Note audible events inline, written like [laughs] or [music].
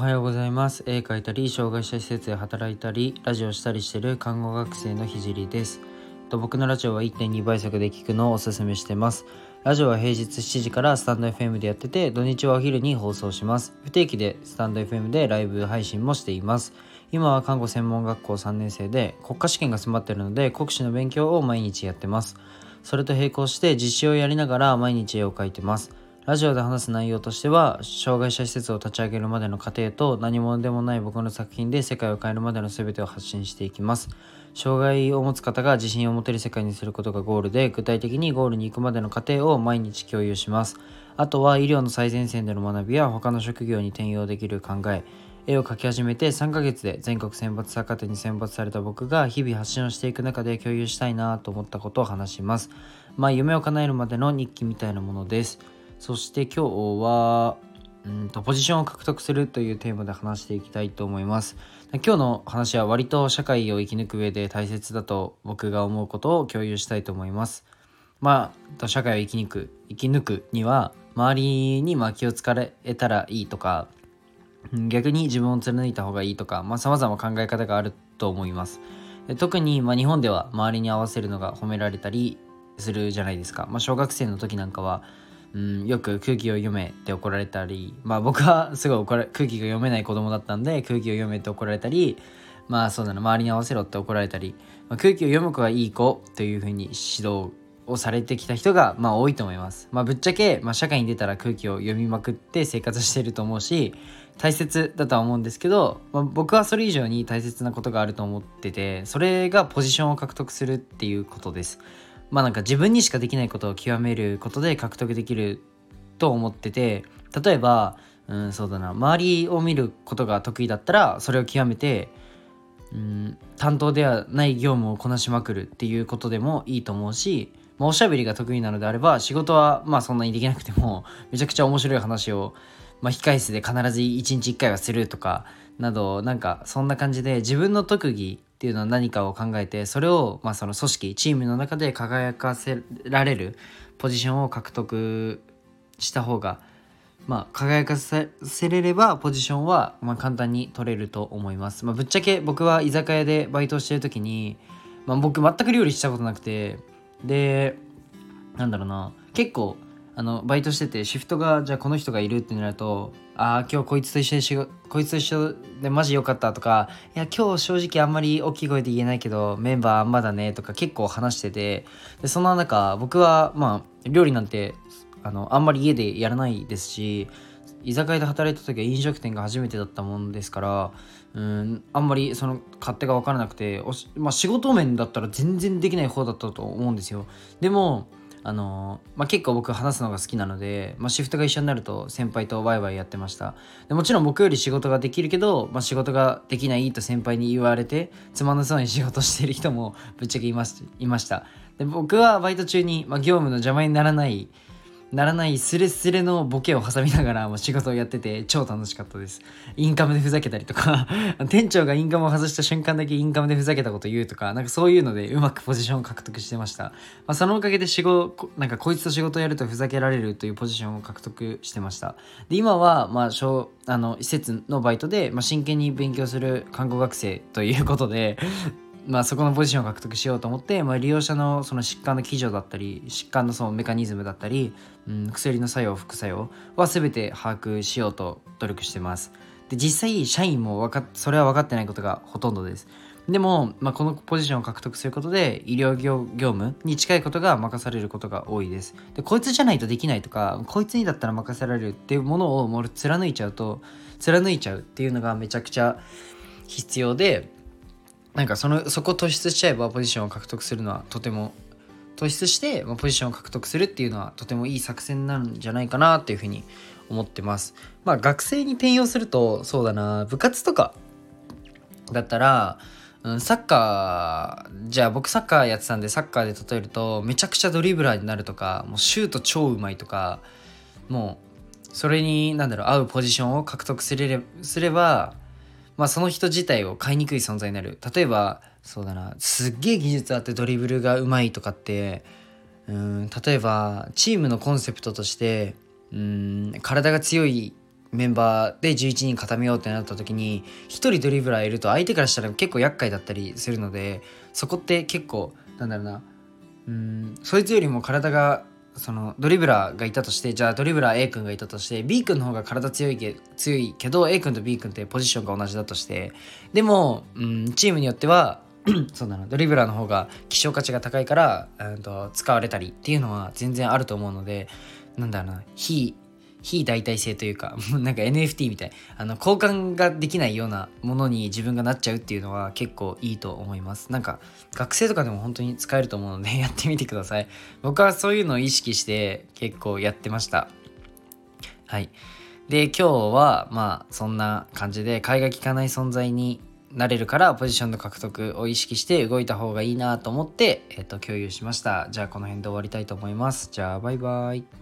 はようございます。絵描いたり障害者施設で働いたりラジオしたりしてる看護学生のひじりです。と僕のラジオは1.2倍速で聞くのをおすすめしてます。ラジオは平日7時からスタンド FM でやってて土日はお昼に放送します。不定期でスタンド FM でライブ配信もしています。今は看護専門学校3年生で国家試験が迫ってるので国試の勉強を毎日やってます。それと並行して実習をやりながら毎日絵を描いてます。ラジオで話す内容としては障害者施設を立ち上げるまでの過程と何者でもない僕の作品で世界を変えるまでの全てを発信していきます。障害を持つ方が自信を持てる世界にすることがゴールで具体的にゴールに行くまでの過程を毎日共有します。あとは医療の最前線での学びや他の職業に転用できる考え絵を描き始めて3ヶ月で全国選抜作家展に選抜された僕が日々発信をしていく中で共有したいなと思ったことを話します。まあ夢を叶えるまでの日記みたいなものです。そして今日はうんとポジションを獲得するというテーマで話していきたいと思います。今日の話は割と社会を生き抜く上で大切だと僕が思うことを共有したいと思います。まあ社会を生き抜く生き抜くには周りにま気をつかれたらいいとか逆に自分を貫いた方がいいとかまあ様々考え方があると思います。特にま日本では周りに合わせるのが褒められたりするじゃないですか、まあ、小学生の時なんかはうん、よく空気を読めって怒られたりまあ僕はすごい怒ら空気が読めない子供だったんで空気を読めって怒られたりまあそうだな周りに合わせろって怒られたり、まあ、空気を読む子がいい子というふうに指導をされてきた人がまあ多いと思います。まあぶっちゃけ、まあ、社会に出たら空気を読みまくって生活してると思うし大切だとは思うんですけど、まあ、僕はそれ以上に大切なことがあると思っててそれがポジションを獲得するっていうことです。まあなんか自分にしかできないことを極めることで獲得できると思ってて例えばうんそうだな周りを見ることが得意だったらそれを極めてうん担当ではない業務をこなしまくるっていうことでもいいと思うし、まあ、おしゃべりが得意なのであれば仕事はまあそんなにできなくても [laughs] めちゃくちゃ面白い話を、まあ、控室で必ず1日1回はするとかなどなんかそんな感じで自分の特技っていうのは何かを考えてそれをまあその組織チームの中で輝かせられるポジションを獲得した方がまあ輝かせれればポジションはま簡単に取れると思います、まあ、ぶっちゃけ僕は居酒屋でバイトしてる時に、まあ、僕全く料理したことなくてでなんだろうな結構あのバイトしててシフトがじゃあこの人がいるってなるとああ今日こいつと一緒にしこいつと一緒でマジ良かったとかいや今日正直あんまり大きい声で言えないけどメンバーあんまだねとか結構話しててでその中僕はまあ料理なんてあのあんまり家でやらないですし居酒屋で働いた時は飲食店が初めてだったもんですからうんあんまりその勝手が分からなくてまあ、仕事面だったら全然できない方だったと思うんですよ。でもあのまあ、結構僕話すのが好きなので、まあ、シフトが一緒になると先輩とワイワイやってました。でもちろん僕より仕事ができるけど、まあ、仕事ができないと先輩に言われてつまんなそうに仕事してる人もぶっちゃけいまいました。で僕はバイト中に、まあ、業務の邪魔にならないならないスレスレのボケを挟みながらも仕事をやってて超楽しかったです。インカムでふざけたりとか [laughs] 店長がインカムを外した瞬間だけインカムでふざけたこと言うとか、なんかそういうのでうまくポジションを獲得してました。まあ、そのおかげで仕事、なんかこいつと仕事をやるとふざけられるというポジションを獲得してました。で、今は、まあ、小、あの、施設のバイトで、まあ、真剣に勉強する看護学生ということでまあ、そこのポジションを獲得しようと思って、まあ、利用者のその疾患の基準だったり疾患のそのメカニズムだったり、うん、薬の作用副作用は全て把握しようと努力してます。で実際社員も分かそれは分かってないことがほとんどです。でも、まあ、このポジションを獲得することで医療業務に近いことが任されることが多いです。でこいつじゃないとできないとかこいつにだったら任せられるっていうものをもう貫いちゃうと貫いちゃうっていうのがめちゃくちゃ必要でなんかそのそこ突出しちゃえばポジションを獲得するのはとても突出して、まあ、ポジションを獲得するっていうのはとてもいい作戦なんじゃないかなっていうふうに思ってます。まあ学生に転用するとそうだな部活とかだったら、うん、サッカーじゃあ僕サッカーやってたんでサッカーで例えるとめちゃくちゃドリブラーになるとかもうシュート超うまいとかもうそれに何だろう合うポジションを獲得すれすればまあ、その人自体を買いにくい存在になる。例えばそうだなすっげえ技術あってドリブルがうまいとかってうん例えばチームのコンセプトとしてうん体が強いメンバーで11人固めようってなった時に1人ドリブラーいると相手からしたら結構厄介だったりするのでそこって結構なんだろうなうんそいつよりも体がそのドリブラーがいたとしてじゃあドリブラー A 君がいたとして B 君の方が体強いけ強いけど A 君と B 君ってポジションが同じだとしてでも、うん、チームによっては [clears throat] そうなのドリブラーの方が希少価値が高いから、うん、と使われたりっていうのは全然あると思うのでなんだろうな非非代替性というか [laughs] なんか NFT みたい。あの交換ができないようなものに自分がなっちゃうっていうのは結構いいと思います。なんか学生とかでも本当に使えると思うので [laughs] やってみてください。僕はそういうのを意識して結構やってました。はい。で今日はまあそんな感じで買いが利かない存在になれるからポジションの獲得を意識して動いた方がいいなと思って、えっと、共有しました。じゃあこの辺で終わりたいと思います。じゃあバイバイ。